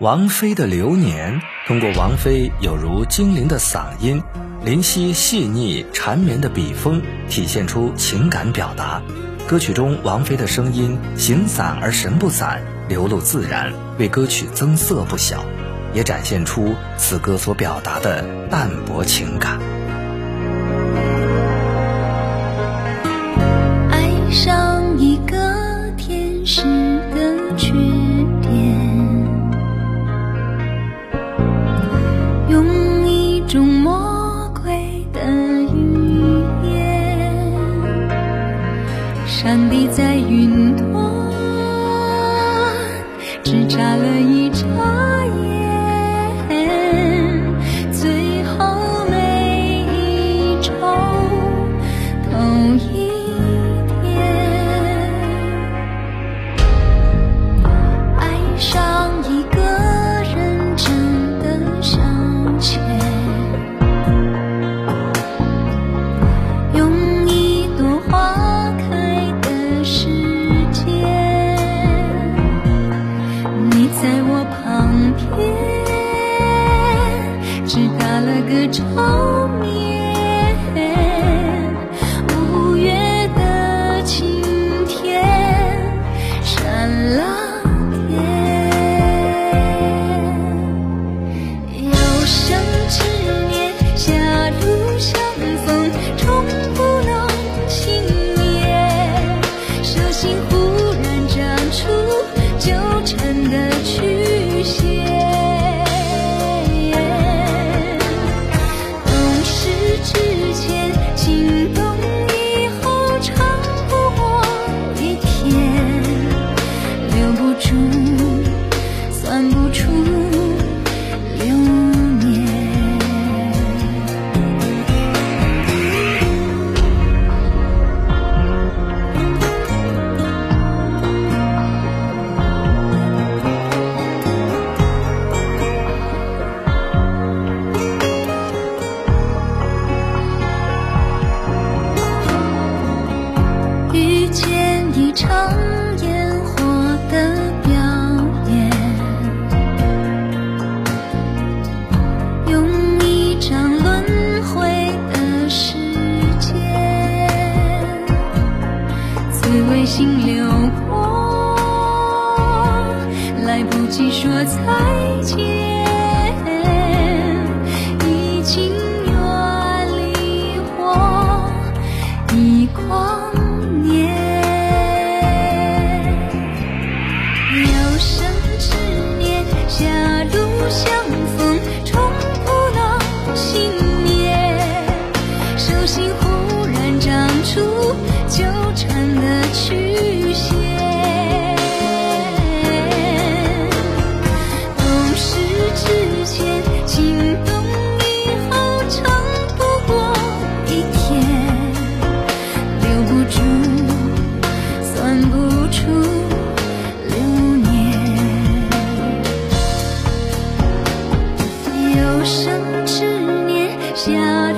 王菲的流年，通过王菲有如精灵的嗓音，林夕细腻缠绵的笔锋，体现出情感表达。歌曲中王菲的声音形散而神不散，流露自然，为歌曲增色不小，也展现出此歌所表达的淡泊情感。上帝在云端，只差了一眨边，只打了个照面，you. 即说再见，已经远离我。一光年有生之年，狭路相逢，冲破了信念，手心忽然长出纠缠的曲。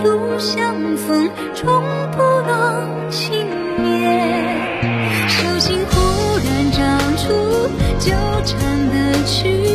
不相逢，终不能幸免。手心忽然长出纠缠的曲